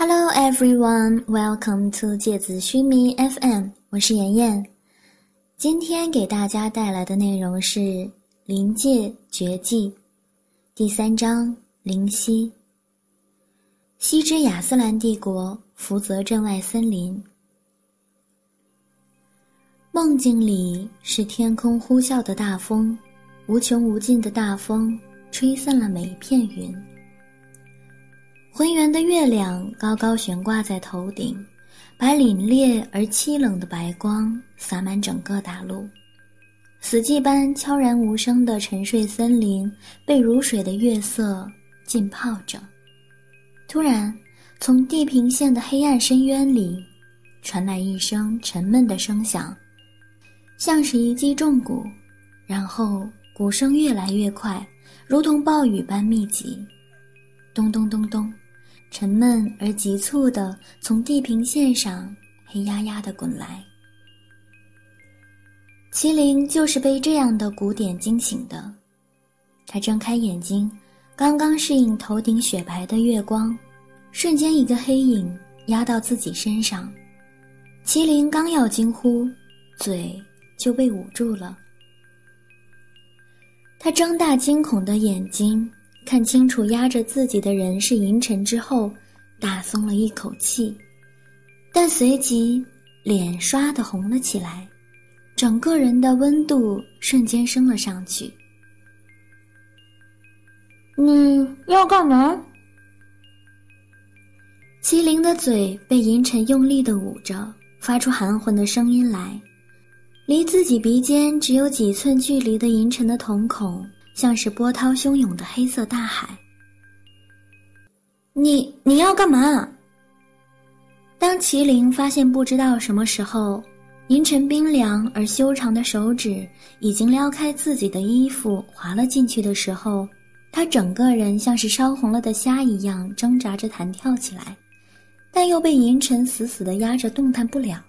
Hello everyone, welcome to 芥子须弥 FM，我是妍妍。今天给大家带来的内容是《临界绝技》第三章“灵犀”。西之亚斯兰帝国福泽镇外森林，梦境里是天空呼啸的大风，无穷无尽的大风吹散了每一片云。浑圆的月亮高高悬挂在头顶，把凛冽而凄冷的白光洒满整个大陆。死寂般悄然无声的沉睡森林被如水的月色浸泡着。突然，从地平线的黑暗深渊里传来一声沉闷的声响，像是一击重鼓，然后鼓声越来越快，如同暴雨般密集，咚咚咚咚。沉闷而急促地从地平线上黑压压地滚来。麒麟就是被这样的鼓点惊醒的。他睁开眼睛，刚刚适应头顶雪白的月光，瞬间一个黑影压到自己身上。麒麟刚要惊呼，嘴就被捂住了。他睁大惊恐的眼睛。看清楚压着自己的人是银尘之后，大松了一口气，但随即脸刷的红了起来，整个人的温度瞬间升了上去。你要干嘛？麒麟的嘴被银尘用力的捂着，发出含混的声音来，离自己鼻尖只有几寸距离的银尘的瞳孔。像是波涛汹涌的黑色大海。你你要干嘛？当麒麟发现不知道什么时候，银尘冰凉而修长的手指已经撩开自己的衣服，滑了进去的时候，他整个人像是烧红了的虾一样挣扎着弹跳起来，但又被银尘死死的压着，动弹不了。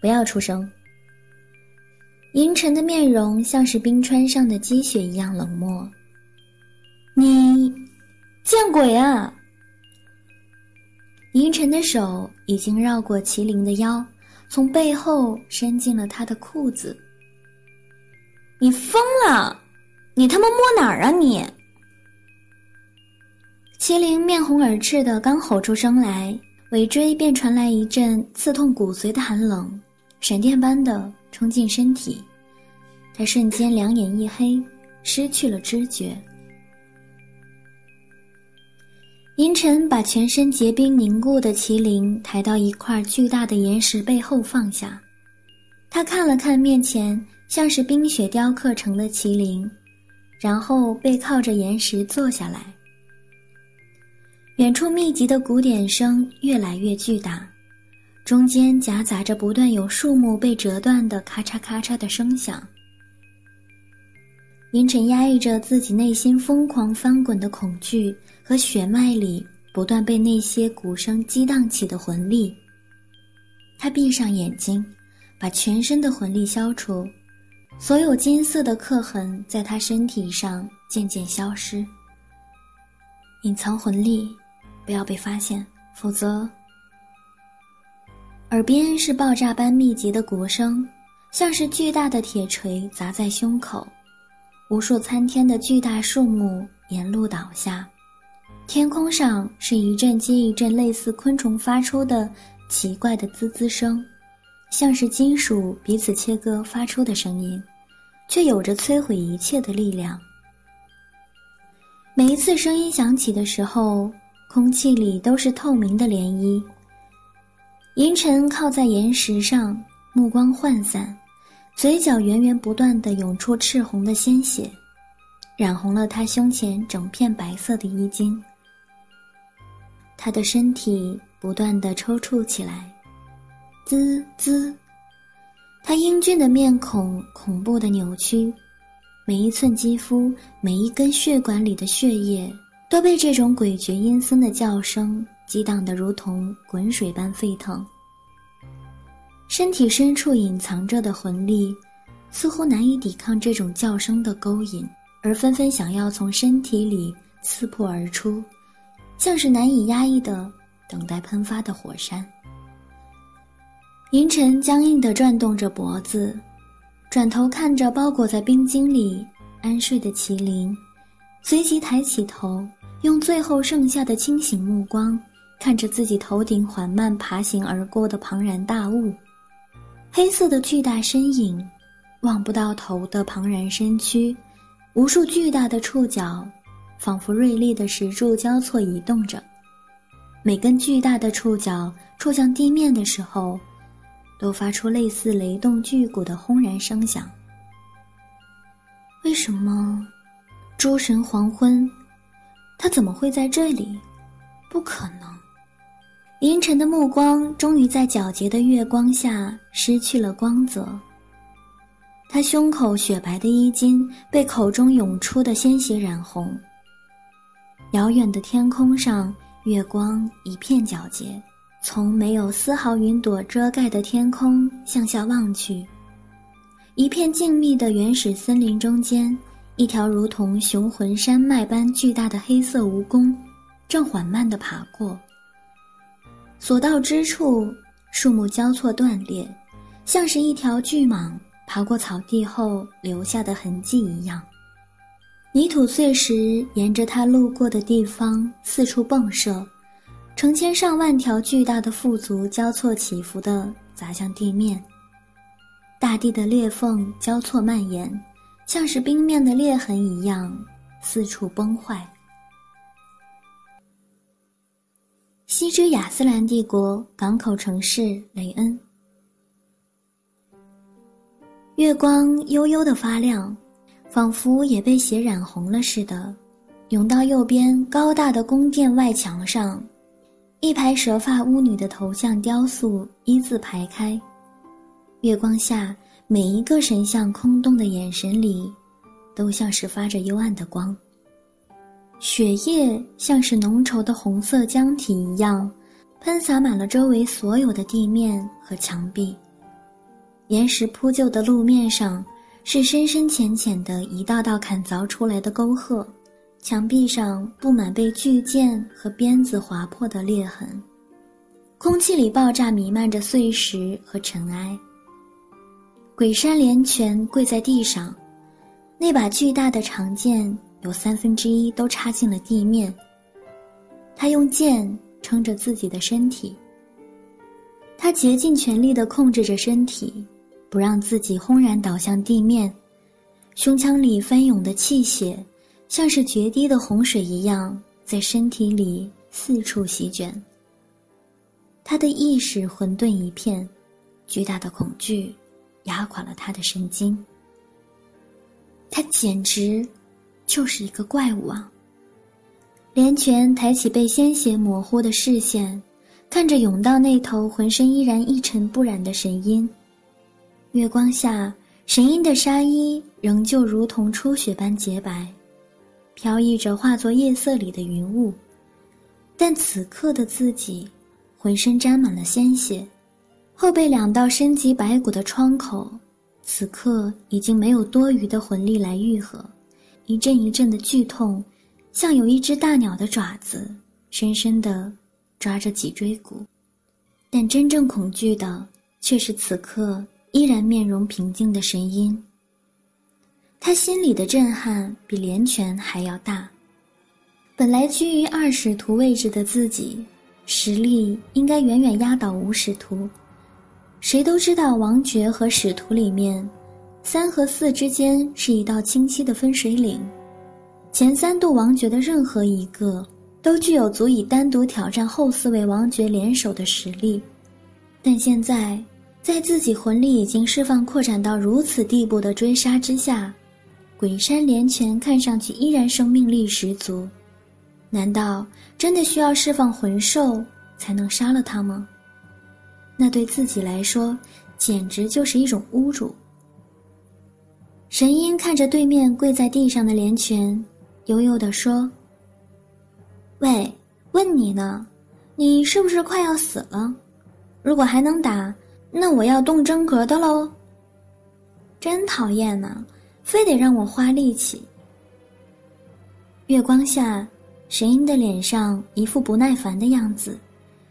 不要出声。银尘的面容像是冰川上的积雪一样冷漠。你，见鬼啊！银尘的手已经绕过麒麟的腰，从背后伸进了他的裤子。你疯了！你他妈摸哪儿啊你！麒麟面红耳赤的刚吼出声来，尾椎便传来一阵刺痛骨髓的寒冷，闪电般的。冲进身体，他瞬间两眼一黑，失去了知觉。银尘把全身结冰凝固的麒麟抬到一块巨大的岩石背后放下，他看了看面前像是冰雪雕刻成的麒麟，然后背靠着岩石坐下来。远处密集的鼓点声越来越巨大。中间夹杂着不断有树木被折断的咔嚓咔嚓的声响。银尘压抑着自己内心疯狂翻滚的恐惧和血脉里不断被那些鼓声激荡起的魂力。他闭上眼睛，把全身的魂力消除，所有金色的刻痕在他身体上渐渐消失。隐藏魂力，不要被发现，否则。耳边是爆炸般密集的鼓声，像是巨大的铁锤砸在胸口，无数参天的巨大树木沿路倒下，天空上是一阵接一阵类似昆虫发出的奇怪的滋滋声，像是金属彼此切割发出的声音，却有着摧毁一切的力量。每一次声音响起的时候，空气里都是透明的涟漪。银尘靠在岩石上，目光涣散，嘴角源源不断地涌出赤红的鲜血，染红了他胸前整片白色的衣襟。他的身体不断的抽搐起来，滋滋，他英俊的面孔恐怖的扭曲，每一寸肌肤，每一根血管里的血液都被这种诡谲阴森的叫声。激荡得如同滚水般沸腾。身体深处隐藏着的魂力，似乎难以抵抗这种叫声的勾引，而纷纷想要从身体里刺破而出，像是难以压抑的等待喷发的火山。银尘僵硬地转动着脖子，转头看着包裹在冰晶里安睡的麒麟，随即抬起头，用最后剩下的清醒目光看着自己头顶缓慢爬行而过的庞然大物，黑色的巨大身影，望不到头的庞然身躯，无数巨大的触角，仿佛锐利的石柱交错移动着，每根巨大的触角触向地面的时候。都发出类似雷动巨鼓的轰然声响。为什么？诸神黄昏，他怎么会在这里？不可能！银尘的目光终于在皎洁的月光下失去了光泽。他胸口雪白的衣襟被口中涌出的鲜血染红。遥远的天空上，月光一片皎洁。从没有丝毫云朵遮盖的天空向下望去，一片静谧的原始森林中间，一条如同雄浑山脉般巨大的黑色蜈蚣，正缓慢地爬过。所到之处，树木交错断裂，像是一条巨蟒爬过草地后留下的痕迹一样。泥土碎石沿着它路过的地方四处迸射。成千上万条巨大的腹足交错起伏地砸向地面，大地的裂缝交错蔓延，像是冰面的裂痕一样四处崩坏。西之亚斯兰帝国港口城市雷恩，月光悠悠的发亮，仿佛也被血染红了似的，涌到右边高大的宫殿外墙上。一排蛇发巫女的头像雕塑一字排开，月光下每一个神像空洞的眼神里，都像是发着幽暗的光。血液像是浓稠的红色浆体一样，喷洒满了周围所有的地面和墙壁。岩石铺就的路面上，是深深浅浅的一道道砍凿出来的沟壑。墙壁上布满被巨剑和鞭子划破的裂痕，空气里爆炸弥漫着碎石和尘埃。鬼山连拳跪在地上，那把巨大的长剑有三分之一都插进了地面。他用剑撑着自己的身体，他竭尽全力地控制着身体，不让自己轰然倒向地面。胸腔里翻涌的气血。像是决堤的洪水一样，在身体里四处席卷。他的意识混沌一片，巨大的恐惧压垮了他的神经。他简直就是一个怪物啊！连泉抬起被鲜血模糊的视线，看着甬道那头浑身依然一尘不染的神鹰。月光下，神鹰的纱衣仍旧如同初雪般洁白。飘逸着化作夜色里的云雾，但此刻的自己，浑身沾满了鲜血，后背两道深及白骨的创口，此刻已经没有多余的魂力来愈合，一阵一阵的剧痛，像有一只大鸟的爪子，深深地抓着脊椎骨，但真正恐惧的，却是此刻依然面容平静的神鹰。他心里的震撼比连拳还要大。本来居于二使徒位置的自己，实力应该远远压倒五使徒。谁都知道，王爵和使徒里面，三和四之间是一道清晰的分水岭。前三度王爵的任何一个，都具有足以单独挑战后四位王爵联手的实力。但现在，在自己魂力已经释放扩展到如此地步的追杀之下。鬼山连拳看上去依然生命力十足，难道真的需要释放魂兽才能杀了他吗？那对自己来说简直就是一种侮辱。神鹰看着对面跪在地上的连拳，悠悠地说：“喂，问你呢，你是不是快要死了？如果还能打，那我要动真格的喽。真讨厌呢。”非得让我花力气。月光下，神鹰的脸上一副不耐烦的样子，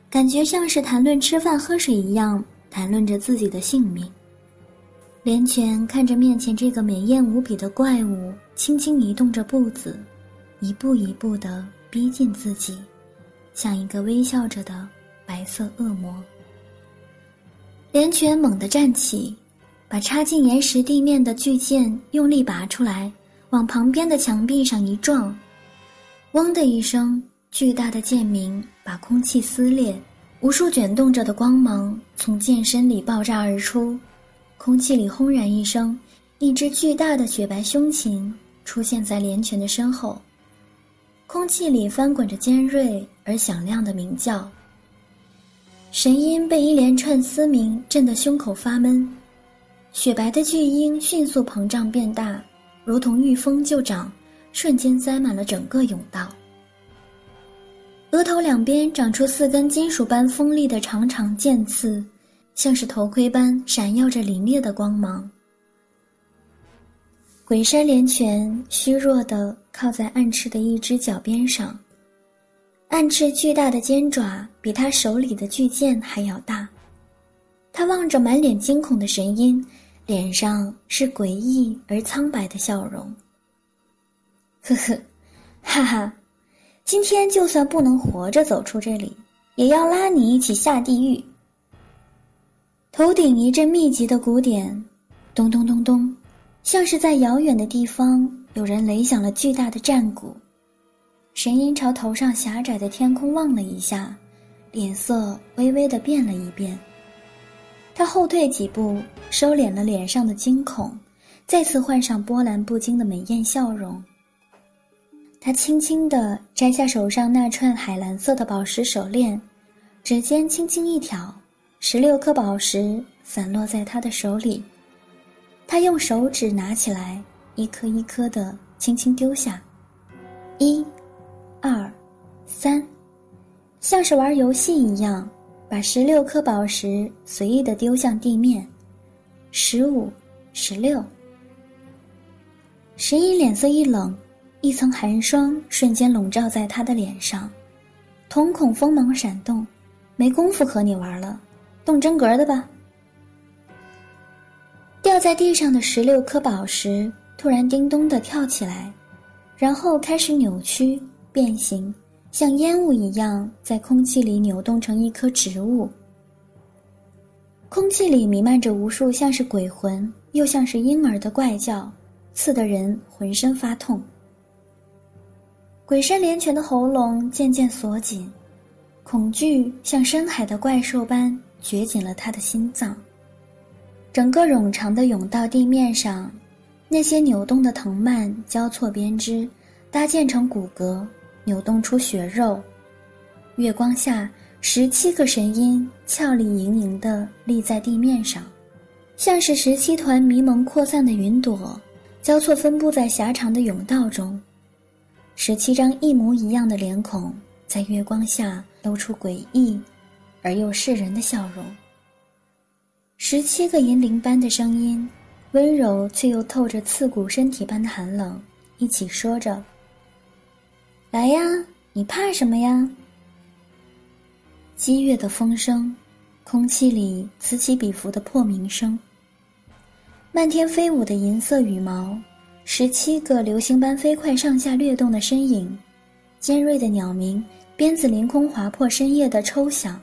感觉像是谈论吃饭喝水一样，谈论着自己的性命。连泉看着面前这个美艳无比的怪物，轻轻移动着步子，一步一步地逼近自己，像一个微笑着的白色恶魔。连泉猛地站起，把插进岩石地面的巨剑用力拔出来，往旁边的墙壁上一撞，嗡的一声，巨大的剑鸣把空气撕裂，无数卷动着的光芒从剑身里爆炸而出，空气里轰然一声，一只巨大的雪白胸禽出现在连泉的身后，空气里翻滚着尖锐而响亮的鸣叫。神鹰被一连串嘶鸣震得胸口发闷，雪白的巨鹰迅速膨胀变大，如同遇风就长，瞬间塞满了整个甬道。额头两边长出四根金属般锋利的长长剑刺，像是头盔般闪耀着凛冽的光芒。鬼山连拳虚弱地靠在暗翅的一只脚边上。暗翅巨大的尖爪比他手里的巨剑还要大，他望着满脸惊恐的神鹰，脸上是诡异而苍白的笑容。呵呵，哈哈，今天就算不能活着走出这里，也要拉你一起下地狱。头顶一阵密集的鼓点，咚咚咚咚，像是在遥远的地方有人擂响了巨大的战鼓。神鹰朝头上狭窄的天空望了一下，脸色微微的变了一变。他后退几步，收敛了脸上的惊恐，再次换上波澜不惊的美艳笑容。他轻轻地摘下手上那串海蓝色的宝石手链，指尖轻轻一挑，十六颗宝石散落在他的手里。他用手指拿起来，一颗一颗的轻轻丢下，一。二，三，像是玩游戏一样，把十六颗宝石随意的丢向地面。十五，十六。石英脸色一冷，一层寒霜瞬间笼罩在他的脸上，瞳孔锋芒闪动，没工夫和你玩了，动真格的吧。掉在地上的十六颗宝石突然叮咚的跳起来，然后开始扭曲。变形，像烟雾一样在空气里扭动成一棵植物。空气里弥漫着无数像是鬼魂又像是婴儿的怪叫，刺得人浑身发痛。鬼山连拳的喉咙渐渐锁紧，恐惧像深海的怪兽般掘紧了他的心脏。整个冗长的甬道地面上，那些扭动的藤蔓交错编织，搭建成骨骼。扭动出血肉，月光下，十七个神鹰俏丽盈盈地立在地面上，像是十七团迷蒙扩散的云朵，交错分布在狭长的甬道中。十七张一模一样的脸孔在月光下露出诡异而又噬人的笑容。十七个银铃般的声音，温柔却又透着刺骨身体般的寒冷，一起说着。来呀，你怕什么呀？激越的风声，空气里此起彼伏的破鸣声。漫天飞舞的银色羽毛，十七个流星般飞快上下掠动的身影，尖锐的鸟鸣，鞭子凌空划破深夜的抽响，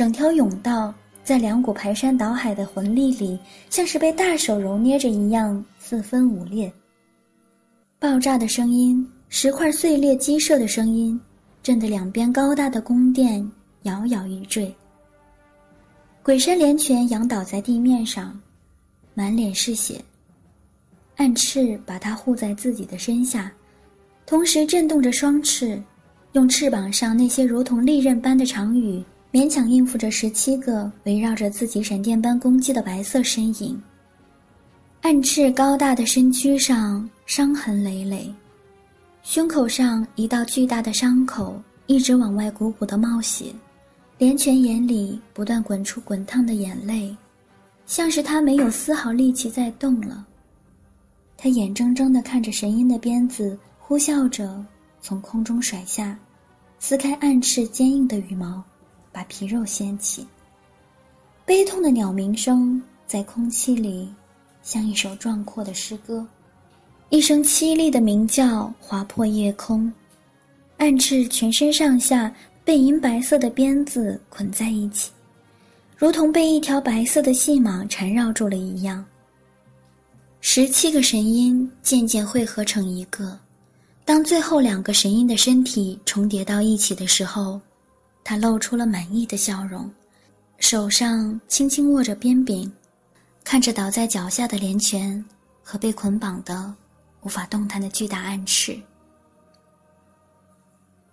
整条甬道在两股排山倒海的魂力里，像是被大手揉捏着一样四分五裂。爆炸的声音。石块碎裂、击射的声音，震得两边高大的宫殿摇摇欲坠。鬼山连拳仰倒在地面上，满脸是血。暗翅把他护在自己的身下，同时震动着双翅，用翅膀上那些如同利刃般的长羽，勉强应付着十七个围绕着自己闪电般攻击的白色身影。暗翅高大的身躯上伤痕累累。胸口上一道巨大的伤口一直往外鼓鼓的冒血，连泉眼里不断滚出滚烫的眼泪，像是他没有丝毫力气再动了。他眼睁睁地看着神鹰的鞭子呼啸着从空中甩下，撕开暗翅坚硬的羽毛，把皮肉掀起。悲痛的鸟鸣声在空气里，像一首壮阔的诗歌。一声凄厉的鸣叫划破夜空，暗翅全身上下被银白色的鞭子捆在一起，如同被一条白色的细蟒缠绕住了一样。十七个神鹰渐渐汇合成一个，当最后两个神鹰的身体重叠到一起的时候，他露出了满意的笑容，手上轻轻握着鞭柄，看着倒在脚下的连泉和被捆绑的。无法动弹的巨大暗翅。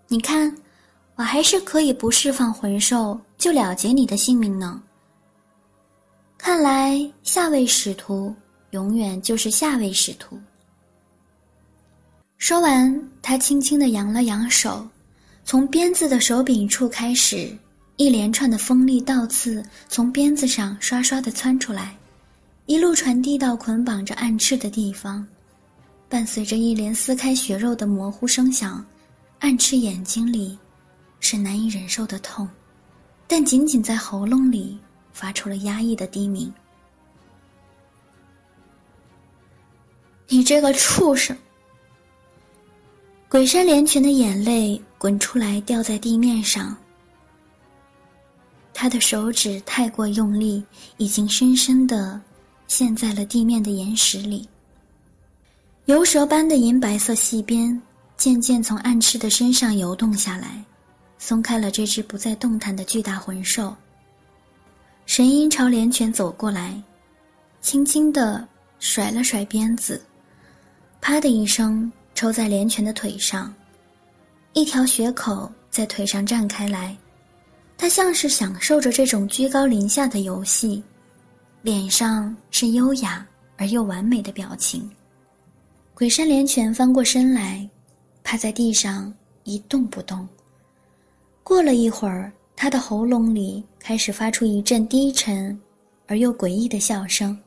你看，我还是可以不释放魂兽就了结你的性命呢。看来下位使徒永远就是下位使徒。说完，他轻轻的扬了扬手，从鞭子的手柄处开始，一连串的锋利倒刺从鞭子上刷刷的窜出来，一路传递到捆绑着暗翅的地方。伴随着一连撕开血肉的模糊声响，暗翅眼睛里是难以忍受的痛，但仅仅在喉咙里发出了压抑的低鸣。你这个畜生！鬼山连群的眼泪滚出来，掉在地面上。他的手指太过用力，已经深深的陷在了地面的岩石里。游蛇般的银白色细鞭渐渐从暗赤的身上游动下来，松开了这只不再动弹的巨大魂兽。神鹰朝连泉走过来，轻轻地甩了甩鞭子，啪的一声抽在连泉的腿上，一条血口在腿上绽开来。他像是享受着这种居高临下的游戏，脸上是优雅而又完美的表情。鬼山连泉翻过身来，趴在地上一动不动。过了一会儿，他的喉咙里开始发出一阵低沉而又诡异的笑声，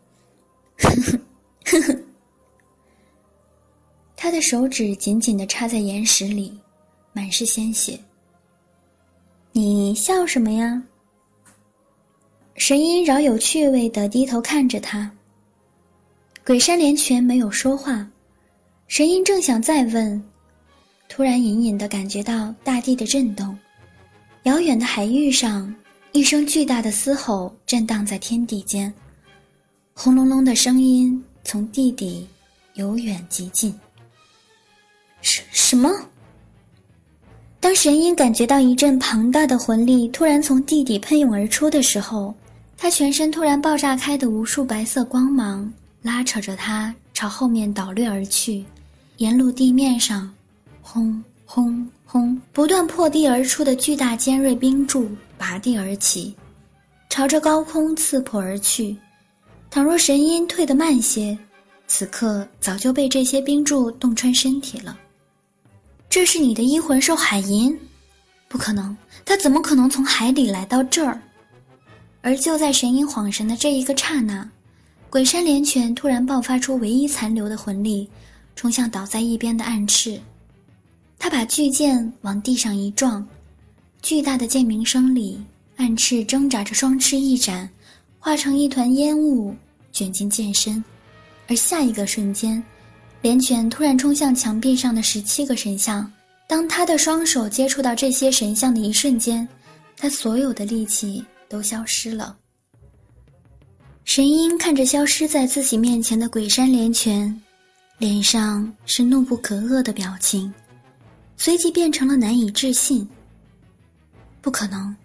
呵呵呵呵。他的手指紧紧地插在岩石里，满是鲜血。你笑什么呀？神鹰饶有趣味的低头看着他。鬼山连泉没有说话。神鹰正想再问，突然隐隐的感觉到大地的震动，遥远的海域上，一声巨大的嘶吼震荡在天地间，轰隆隆的声音从地底由远及近。什什么？当神鹰感觉到一阵庞大的魂力突然从地底喷涌而出的时候，他全身突然爆炸开的无数白色光芒拉扯着他朝后面倒掠而去。沿路地面上，轰轰轰，不断破地而出的巨大尖锐冰柱拔地而起，朝着高空刺破而去。倘若神鹰退得慢些，此刻早就被这些冰柱洞穿身体了。这是你的阴魂兽海银？不可能，它怎么可能从海底来到这儿？而就在神鹰恍神的这一个刹那，鬼山连拳突然爆发出唯一残留的魂力。冲向倒在一边的暗翅，他把巨剑往地上一撞，巨大的剑鸣声里，暗翅挣扎着双翅一展，化成一团烟雾卷进剑身。而下一个瞬间，连拳突然冲向墙壁上的十七个神像。当他的双手接触到这些神像的一瞬间，他所有的力气都消失了。神鹰看着消失在自己面前的鬼山连拳。脸上是怒不可遏的表情，随即变成了难以置信。不可能，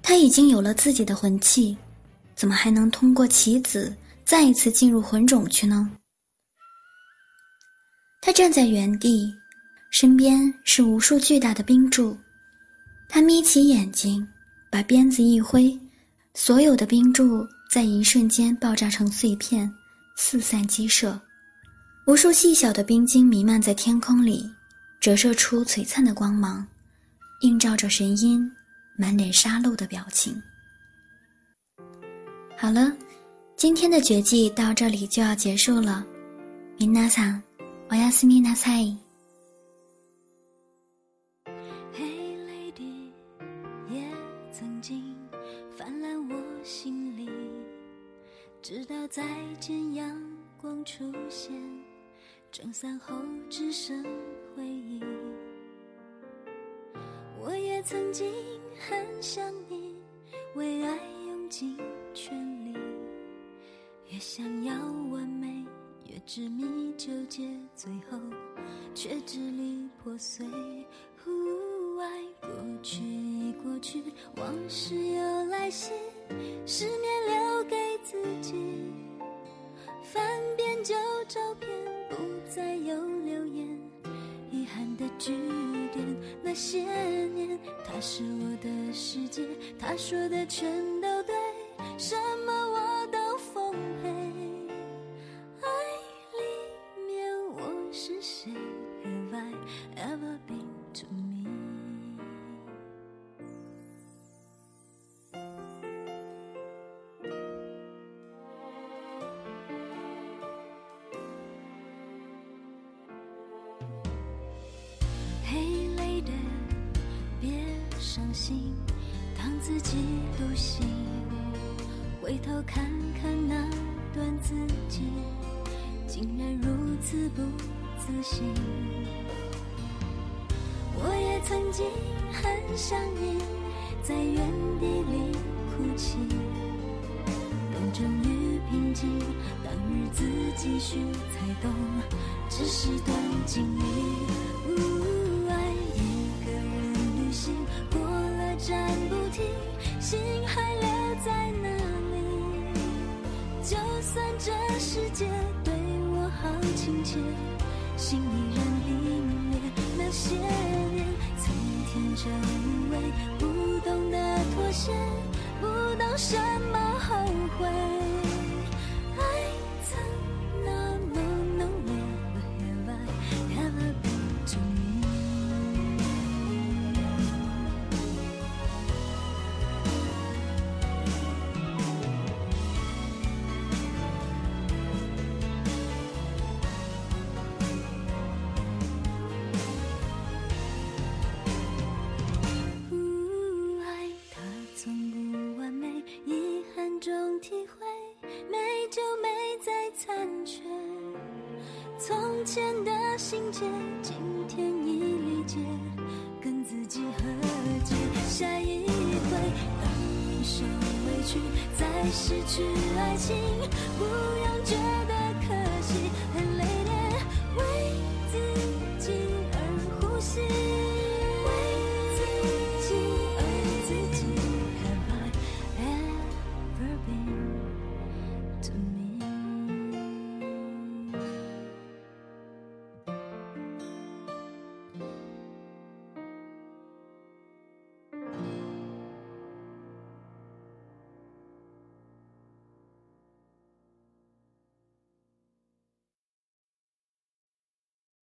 他已经有了自己的魂器，怎么还能通过棋子再一次进入魂种去呢？他站在原地，身边是无数巨大的冰柱。他眯起眼睛，把鞭子一挥，所有的冰柱在一瞬间爆炸成碎片，四散击射。无数细小的冰晶弥漫在天空里，折射出璀璨的光芒，映照着神鹰满脸杀戮的表情。好了，今天的绝技到这里就要结束了。米娜桑，おやすみなさい。也曾经泛滥我心里，直到再见阳光出现，蒸散后只剩回忆。我也曾经很想你，为爱用尽全力，想要完美。执迷纠结，最后却支离破碎。爱过去已过去，往事又来袭，失眠留给自己。翻遍旧照片，不再有留言，遗憾的句点。那些年，他是我的世界，他说的全都对，伤心，当自己独行，回头看看那段自己，竟然如此不自信。我也曾经很想你，在原地里哭泣，等终于平静，当日子继续才懂，只是段经历。算这世界对我好亲切，心依然凛冽。那些年，曾天真无畏，不懂得妥协，不懂什么前的心结，今天已理解，跟自己和解。下一回，当你受委屈，再失去爱情，不用觉得。